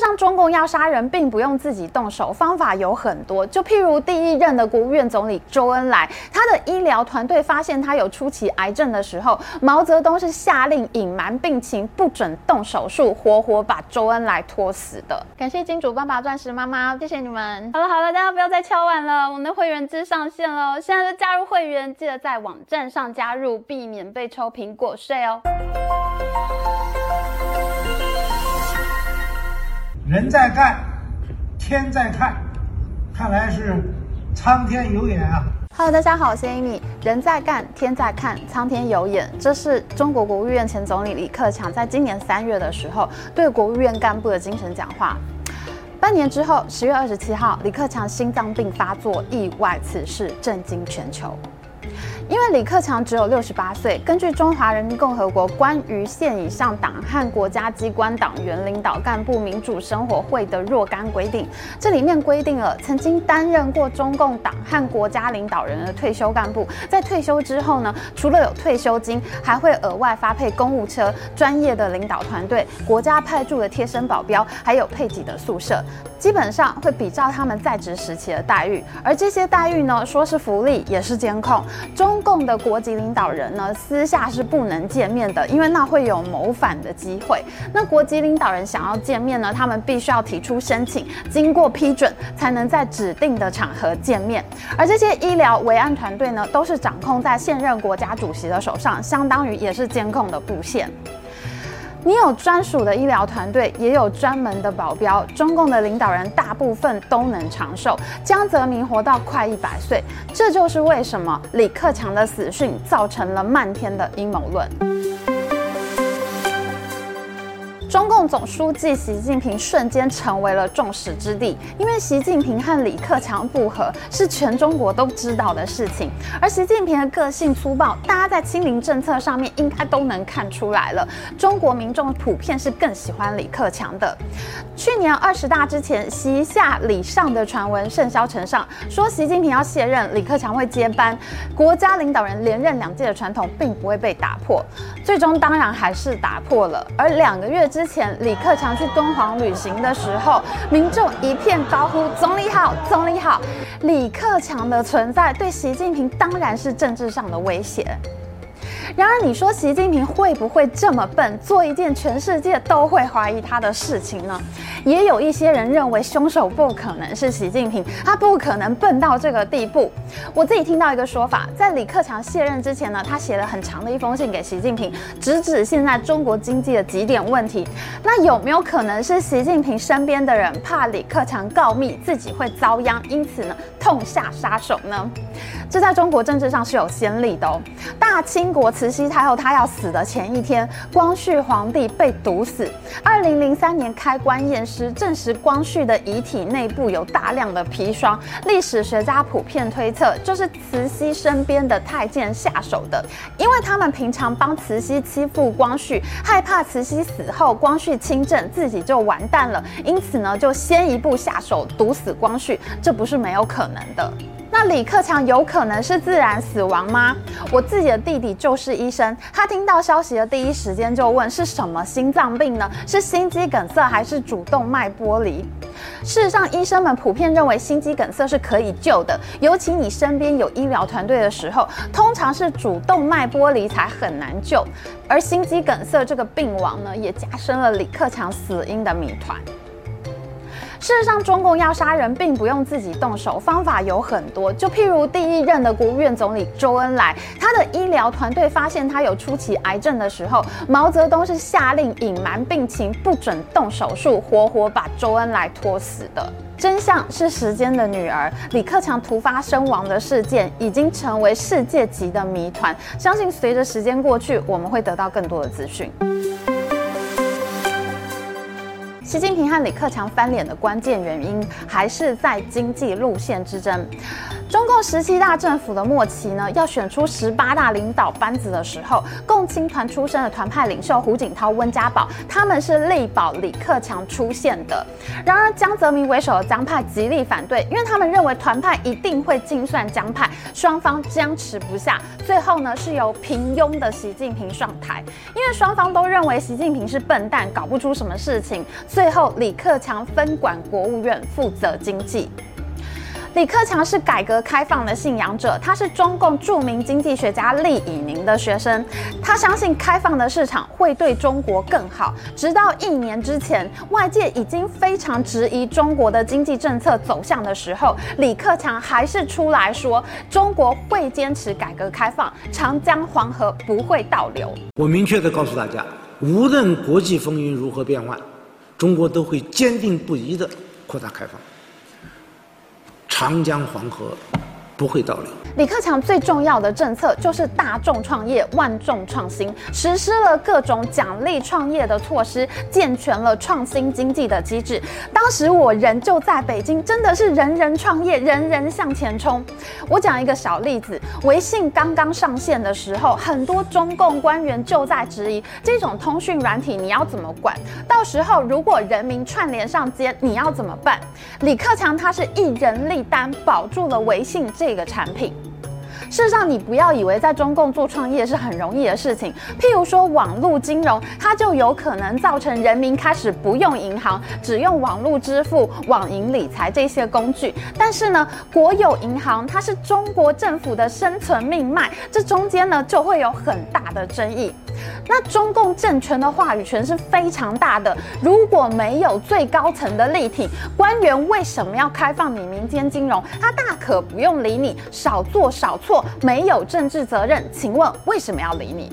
事实上，中共要杀人并不用自己动手，方法有很多。就譬如第一任的国务院总理周恩来，他的医疗团队发现他有初期癌症的时候，毛泽东是下令隐瞒病情，不准动手术，活活把周恩来拖死的。感谢金主爸爸、钻石妈妈，谢谢你们。好了好了，大家不要再敲碗了，我们的会员制上线了，现在就加入会员，记得在网站上加入，避免被抽苹果税哦。人在干，天在看，看来是苍天有眼啊！Hello，大家好，我是 Amy。人在干，天在看，苍天有眼，这是中国国务院前总理李克强在今年三月的时候对国务院干部的精神讲话。半年之后，十月二十七号，李克强心脏病发作，意外辞世，震惊全球。因为李克强只有六十八岁，根据《中华人民共和国关于县以上党和国家机关党员领导干部民主生活会的若干规定，这里面规定了曾经担任过中共党和国家领导人的退休干部，在退休之后呢，除了有退休金，还会额外发配公务车、专业的领导团队、国家派驻的贴身保镖，还有配给的宿舍，基本上会比照他们在职时期的待遇。而这些待遇呢，说是福利，也是监控中。共的国籍领导人呢，私下是不能见面的，因为那会有谋反的机会。那国籍领导人想要见面呢，他们必须要提出申请，经过批准，才能在指定的场合见面。而这些医疗维安团队呢，都是掌控在现任国家主席的手上，相当于也是监控的布线。你有专属的医疗团队，也有专门的保镖。中共的领导人大部分都能长寿，江泽民活到快一百岁，这就是为什么李克强的死讯造成了漫天的阴谋论。中共总书记习近平瞬间成为了众矢之的，因为习近平和李克强不合是全中国都知道的事情。而习近平的个性粗暴，大家在清零政策上面应该都能看出来了。中国民众普遍是更喜欢李克强的。去年二十大之前，习下李上的传闻甚嚣尘上，说习近平要卸任，李克强会接班，国家领导人连任两届的传统并不会被打破。最终当然还是打破了。而两个月之之前，李克强去敦煌旅行的时候，民众一片高呼“总理好，总理好”。李克强的存在对习近平当然是政治上的威胁。然而，你说习近平会不会这么笨，做一件全世界都会怀疑他的事情呢？也有一些人认为凶手不可能是习近平，他不可能笨到这个地步。我自己听到一个说法，在李克强卸任之前呢，他写了很长的一封信给习近平，直指现在中国经济的几点问题。那有没有可能是习近平身边的人怕李克强告密，自己会遭殃，因此呢，痛下杀手呢？这在中国政治上是有先例的哦。大清国慈禧太后她要死的前一天，光绪皇帝被毒死。二零零三年开棺验尸，证实光绪的遗体内部有大量的砒霜。历史学家普遍推测，就是慈禧身边的太监下手的，因为他们平常帮慈禧欺负光绪，害怕慈禧死后光绪亲政，自己就完蛋了，因此呢，就先一步下手毒死光绪，这不是没有可能的。那李克强有可能是自然死亡吗？我自己的 弟弟就是医生，他听到消息的第一时间就问是什么心脏病呢？是心肌梗塞还是主动脉剥离？事实上，医生们普遍认为心肌梗塞是可以救的，尤其你身边有医疗团队的时候，通常是主动脉剥离才很难救。而心肌梗塞这个病亡呢，也加深了李克强死因的谜团。事实上，中共要杀人并不用自己动手，方法有很多。就譬如第一任的国务院总理周恩来，他的医疗团队发现他有初期癌症的时候，毛泽东是下令隐瞒病情，不准动手术，活活把周恩来拖死的。真相是时间的女儿，李克强突发身亡的事件已经成为世界级的谜团。相信随着时间过去，我们会得到更多的资讯。习近平和李克强翻脸的关键原因，还是在经济路线之争。中共十七大政府的末期呢，要选出十八大领导班子的时候，共青团出身的团派领袖胡锦涛、温家宝，他们是力保李克强出现的。然而，江泽民为首的江派极力反对，因为他们认为团派一定会精算江派，双方僵持不下。最后呢，是由平庸的习近平上台，因为双方都认为习近平是笨蛋，搞不出什么事情。最后李克强分管国务院，负责经济。李克强是改革开放的信仰者，他是中共著名经济学家厉以宁的学生，他相信开放的市场会对中国更好。直到一年之前，外界已经非常质疑中国的经济政策走向的时候，李克强还是出来说，中国会坚持改革开放，长江黄河不会倒流。我明确的告诉大家，无论国际风云如何变幻，中国都会坚定不移地扩大开放。长江黄河不会倒流。李克强最重要的政策就是大众创业、万众创新，实施了各种奖励创业的措施，健全了创新经济的机制。当时我人就在北京，真的是人人创业，人人向前冲。我讲一个小例子：微信刚刚上线的时候，很多中共官员就在质疑这种通讯软体你要怎么管？到时候如果人民串联上街，你要怎么办？李克强他是一人力单保住了微信这这个产品。事实上，你不要以为在中共做创业是很容易的事情。譬如说，网络金融，它就有可能造成人民开始不用银行，只用网络支付、网银理财这些工具。但是呢，国有银行它是中国政府的生存命脉，这中间呢就会有很大的争议。那中共政权的话语权是非常大的，如果没有最高层的力挺，官员为什么要开放你民间金融？他大可不用理你，少做少错。没有政治责任，请问为什么要理你？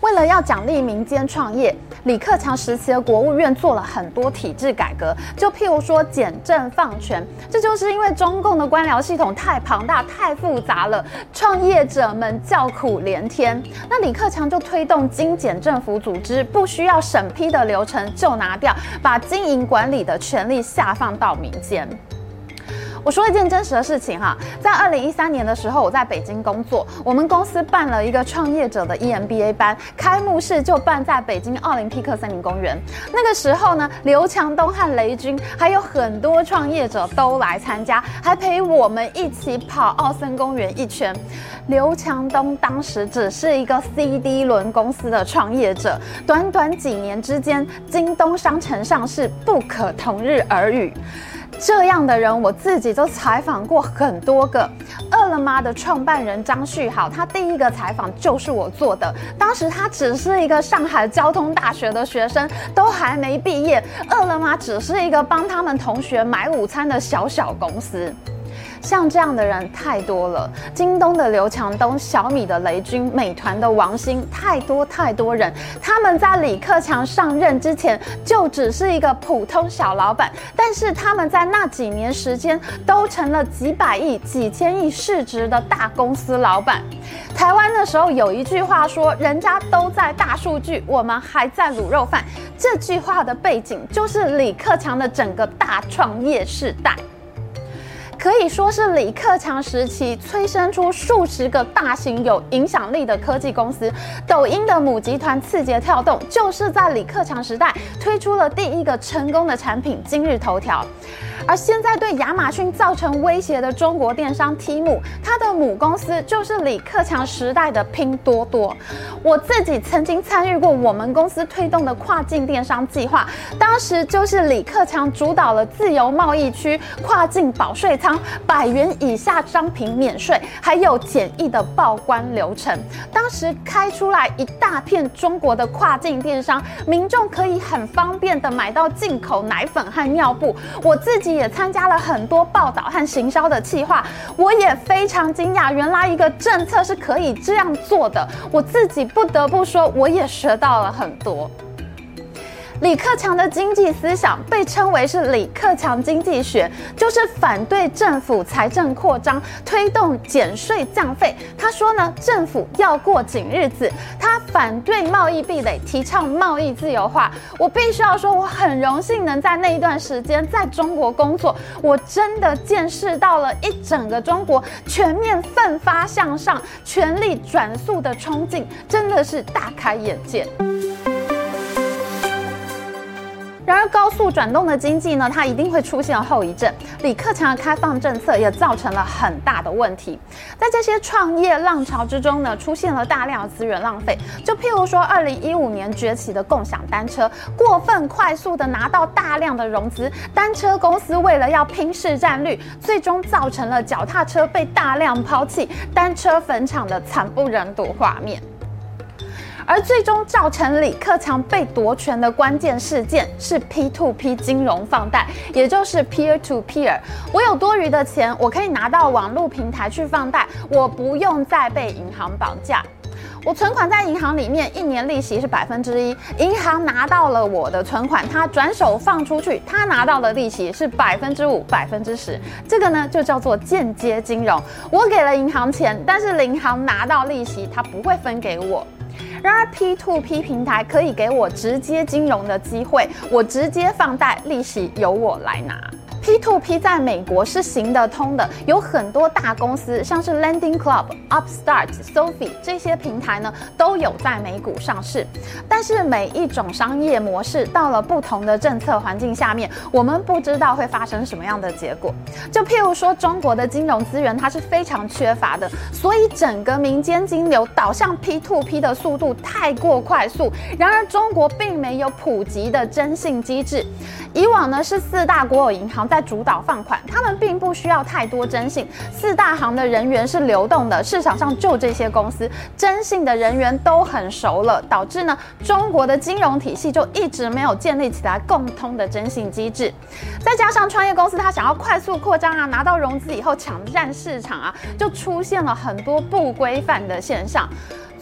为了要奖励民间创业，李克强时期的国务院做了很多体制改革，就譬如说简政放权，这就是因为中共的官僚系统太庞大、太复杂了，创业者们叫苦连天。那李克强就推动精简政府组织，不需要审批的流程就拿掉，把经营管理的权力下放到民间。我说一件真实的事情哈，在二零一三年的时候，我在北京工作，我们公司办了一个创业者的 EMBA 班，开幕式就办在北京奥林匹克森林公园。那个时候呢，刘强东和雷军还有很多创业者都来参加，还陪我们一起跑奥森公园一圈。刘强东当时只是一个 CD 轮公司的创业者，短短几年之间，京东商城上市，不可同日而语。这样的人，我自己都采访过很多个。饿了么的创办人张旭豪，他第一个采访就是我做的。当时他只是一个上海交通大学的学生，都还没毕业。饿了么只是一个帮他们同学买午餐的小小公司。像这样的人太多了，京东的刘强东、小米的雷军、美团的王兴，太多太多人。他们在李克强上任之前就只是一个普通小老板，但是他们在那几年时间都成了几百亿、几千亿市值的大公司老板。台湾的时候有一句话说：“人家都在大数据，我们还在卤肉饭。”这句话的背景就是李克强的整个大创业世代。可以说是李克强时期催生出数十个大型有影响力的科技公司。抖音的母集团字节跳动，就是在李克强时代推出了第一个成功的产品——今日头条。而现在对亚马逊造成威胁的中国电商 Temu，它的母公司就是李克强时代的拼多多。我自己曾经参与过我们公司推动的跨境电商计划，当时就是李克强主导了自由贸易区、跨境保税仓、百元以下商品免税，还有简易的报关流程。当时开出来一大片中国的跨境电商，民众可以很方便的买到进口奶粉和尿布。我自己。也参加了很多报道和行销的计划，我也非常惊讶，原来一个政策是可以这样做的。我自己不得不说，我也学到了很多。李克强的经济思想被称为是李克强经济学，就是反对政府财政扩张，推动减税降费。他说呢，政府要过紧日子。他反对贸易壁垒，提倡贸易自由化。我必须要说，我很荣幸能在那一段时间在中国工作，我真的见识到了一整个中国全面奋发向上、全力转速的冲劲，真的是大开眼界。然而，高速转动的经济呢，它一定会出现后遗症。李克强的开放政策也造成了很大的问题。在这些创业浪潮之中呢，出现了大量的资源浪费。就譬如说，二零一五年崛起的共享单车，过分快速的拿到大量的融资，单车公司为了要拼市占率，最终造成了脚踏车被大量抛弃、单车坟场的惨不忍睹画面。而最终造成李克强被夺权的关键事件是 P2P 金融放贷，也就是 Peer to Peer。我有多余的钱，我可以拿到网络平台去放贷，我不用再被银行绑架。我存款在银行里面，一年利息是百分之一，银行拿到了我的存款，他转手放出去，他拿到的利息是百分之五、百分之十。这个呢，就叫做间接金融。我给了银行钱，但是银行拿到利息，他不会分给我。然而，P to P 平台可以给我直接金融的机会，我直接放贷，利息由我来拿。P2P 在美国是行得通的，有很多大公司，像是 Lending Club、Upstart、Sophie 这些平台呢，都有在美股上市。但是每一种商业模式到了不同的政策环境下面，我们不知道会发生什么样的结果。就譬如说，中国的金融资源它是非常缺乏的，所以整个民间金流导向 P2P 的速度太过快速。然而，中国并没有普及的征信机制。以往呢，是四大国有银行在主导放款，他们并不需要太多征信。四大行的人员是流动的，市场上就这些公司，征信的人员都很熟了，导致呢，中国的金融体系就一直没有建立起来共通的征信机制。再加上创业公司他想要快速扩张啊，拿到融资以后抢占市场啊，就出现了很多不规范的现象。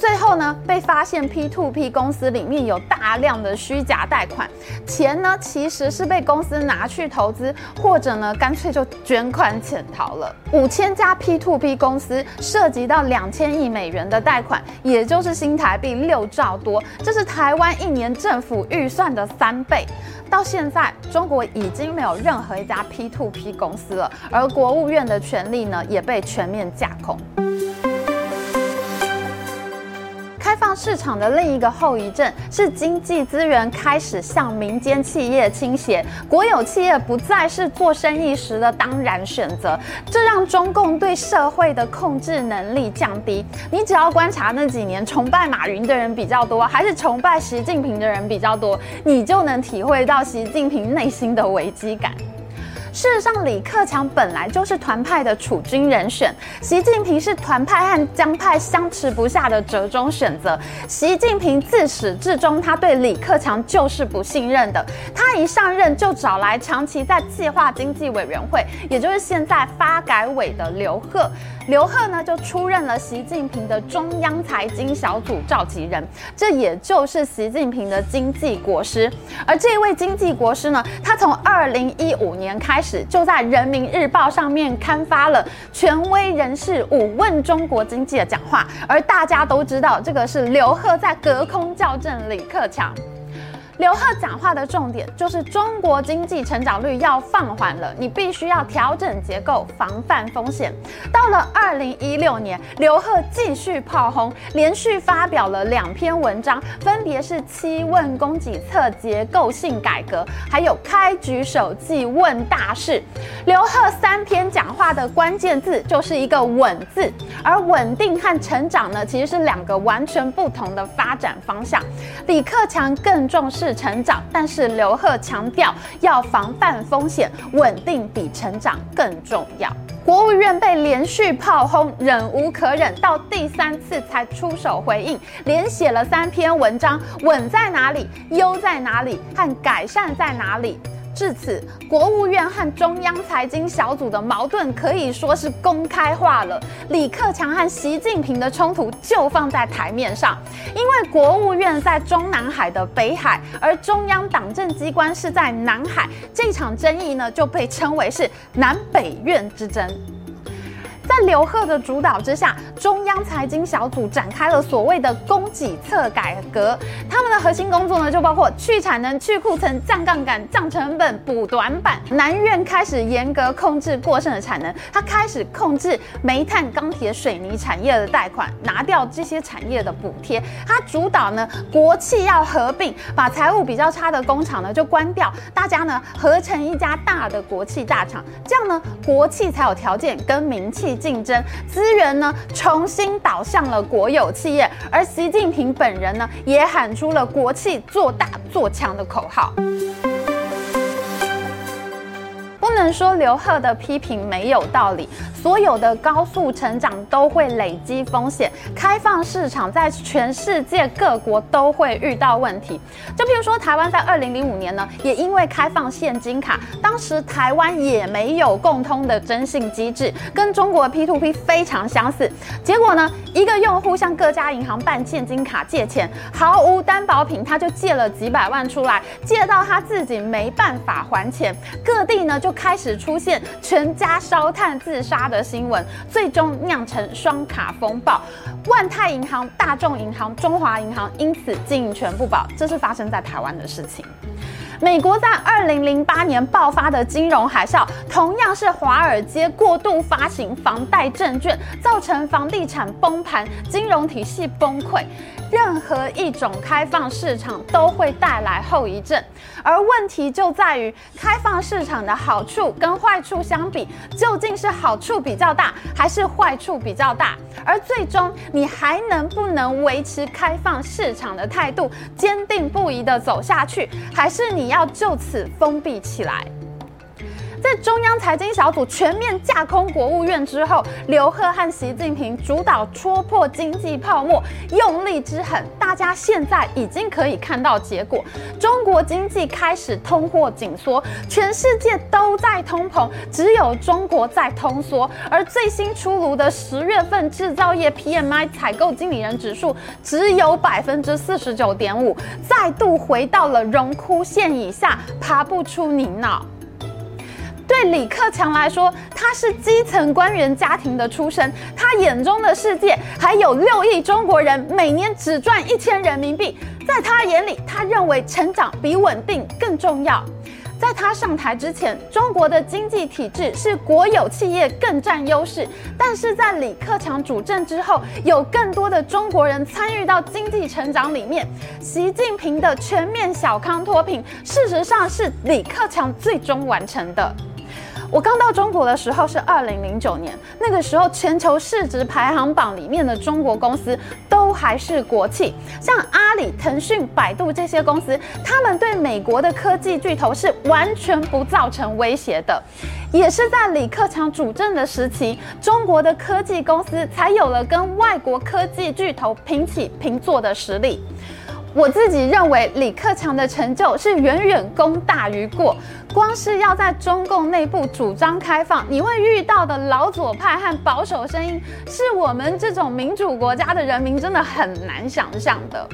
最后呢，被发现 P2P 公司里面有大量的虚假贷款，钱呢其实是被公司拿去投资，或者呢干脆就卷款潜逃了。五千家 P2P 公司涉及到两千亿美元的贷款，也就是新台币六兆多，这是台湾一年政府预算的三倍。到现在，中国已经没有任何一家 P2P 公司了，而国务院的权力呢也被全面架空。开放市场的另一个后遗症是经济资源开始向民间企业倾斜，国有企业不再是做生意时的当然选择，这让中共对社会的控制能力降低。你只要观察那几年崇拜马云的人比较多，还是崇拜习近平的人比较多，你就能体会到习近平内心的危机感。事实上，李克强本来就是团派的储君人选，习近平是团派和江派相持不下的折中选择。习近平自始至终，他对李克强就是不信任的。他一上任就找来长期在计划经济委员会，也就是现在发改委的刘鹤。刘鹤呢，就出任了习近平的中央财经小组召集人，这也就是习近平的经济国师。而这位经济国师呢，他从二零一五年开开始就在人民日报上面刊发了权威人士五问中国经济的讲话，而大家都知道，这个是刘鹤在隔空校正李克强。刘鹤讲话的重点就是中国经济成长率要放缓了，你必须要调整结构，防范风险。到了二零一六年，刘鹤继续炮轰，连续发表了两篇文章，分别是七问供给侧结构性改革，还有开局首季问大事。刘鹤三篇讲话的关键字就是一个稳字，而稳定和成长呢，其实是两个完全不同的发展方向。李克强更重视成长，但是刘鹤强调要防范风险，稳定比成长更重要。国务院被连续炮轰，忍无可忍，到第三次才出手回应，连写了三篇文章，稳在哪里，优在哪里，和改善在哪里。至此，国务院和中央财经小组的矛盾可以说是公开化了。李克强和习近平的冲突就放在台面上，因为国务院在中南海的北海，而中央党政机关是在南海，这场争议呢就被称为是南北院之争。在刘鹤的主导之下，中央财经小组展开了所谓的供给侧改革。他们的核心工作呢，就包括去产能、去库存、降杠杆、降成本、补短板。南院开始严格控制过剩的产能，他开始控制煤炭、钢铁、水泥产业的贷款，拿掉这些产业的补贴。他主导呢，国企要合并，把财务比较差的工厂呢就关掉，大家呢合成一家大的国企大厂，这样呢，国企才有条件跟民企竞争，资源呢重新导向了国有企业，而习近平本人呢也喊出了国企做大做强的口号。不能说刘鹤的批评没有道理。所有的高速成长都会累积风险，开放市场在全世界各国都会遇到问题。就譬如说，台湾在二零零五年呢，也因为开放现金卡，当时台湾也没有共通的征信机制，跟中国的 P2P 非常相似。结果呢，一个用户向各家银行办现金卡借钱，毫无担保品，他就借了几百万出来，借到他自己没办法还钱，各地呢就开始出现全家烧炭自杀的新闻，最终酿成双卡风暴，万泰银行、大众银行、中华银行因此经营权不保，这是发生在台湾的事情。美国在二零零八年爆发的金融海啸，同样是华尔街过度发行房贷证券，造成房地产崩盘，金融体系崩溃。任何一种开放市场都会带来后遗症，而问题就在于开放市场的好处跟坏处相比，究竟是好处比较大，还是坏处比较大？而最终你还能不能维持开放市场的态度，坚定不移地走下去，还是你要就此封闭起来？在中央财经小组全面架空国务院之后，刘鹤和习近平主导戳破经济泡沫，用力之狠，大家现在已经可以看到结果。中国经济开始通货紧缩，全世界都在通膨，只有中国在通缩。而最新出炉的十月份制造业 PMI 采购经理人指数只有百分之四十九点五，再度回到了荣枯线以下，爬不出泥淖。对李克强来说，他是基层官员家庭的出身，他眼中的世界还有六亿中国人每年只赚一千人民币。在他眼里，他认为成长比稳定更重要。在他上台之前，中国的经济体制是国有企业更占优势，但是在李克强主政之后，有更多的中国人参与到经济成长里面。习近平的全面小康脱贫，事实上是李克强最终完成的。我刚到中国的时候是二零零九年，那个时候全球市值排行榜里面的中国公司都还是国企，像阿里、腾讯、百度这些公司，他们对美国的科技巨头是完全不造成威胁的。也是在李克强主政的时期，中国的科技公司才有了跟外国科技巨头平起平坐的实力。我自己认为，李克强的成就是远远功大于过。光是要在中共内部主张开放，你会遇到的老左派和保守声音，是我们这种民主国家的人民真的很难想象的。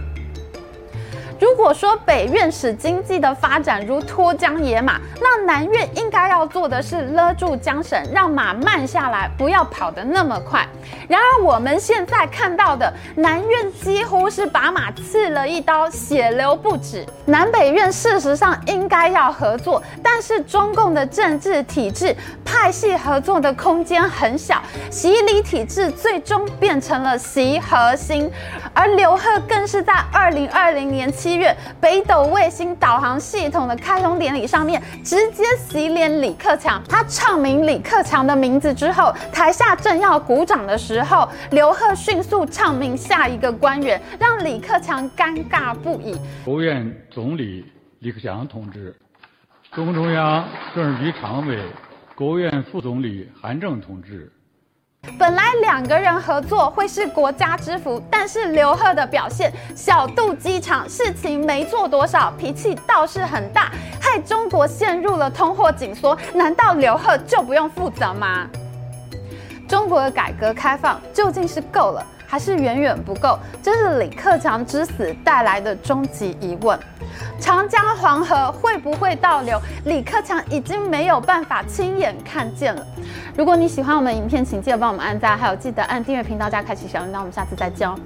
如果说北院使经济的发展如脱缰野马，那南院应该要做的是勒住缰绳，让马慢下来，不要跑得那么快。然而我们现在看到的南院几乎是把马刺了一刀，血流不止。南北院事实上应该要合作，但是中共的政治体制派系合作的空间很小，习李体制最终变成了习核心，而刘鹤更是在二零二零年七月，北斗卫星导航系统的开通典礼上面，直接洗脸李克强。他唱名李克强的名字之后，台下正要鼓掌的时候，刘鹤迅速唱名下一个官员，让李克强尴尬不已。国务院总理李克强同志，中共中央政治局常委、国务院副总理韩正同志。本来两个人合作会是国家之福，但是刘贺的表现小肚鸡肠，事情没做多少，脾气倒是很大，害中国陷入了通货紧缩。难道刘贺就不用负责吗？中国的改革开放究竟是够了，还是远远不够？这是李克强之死带来的终极疑问。长江黄河会不会倒流？李克强已经没有办法亲眼看见了。如果你喜欢我们影片，请记得帮我们按赞，还有记得按订阅频道加开启小铃铛。我们下次再见哦。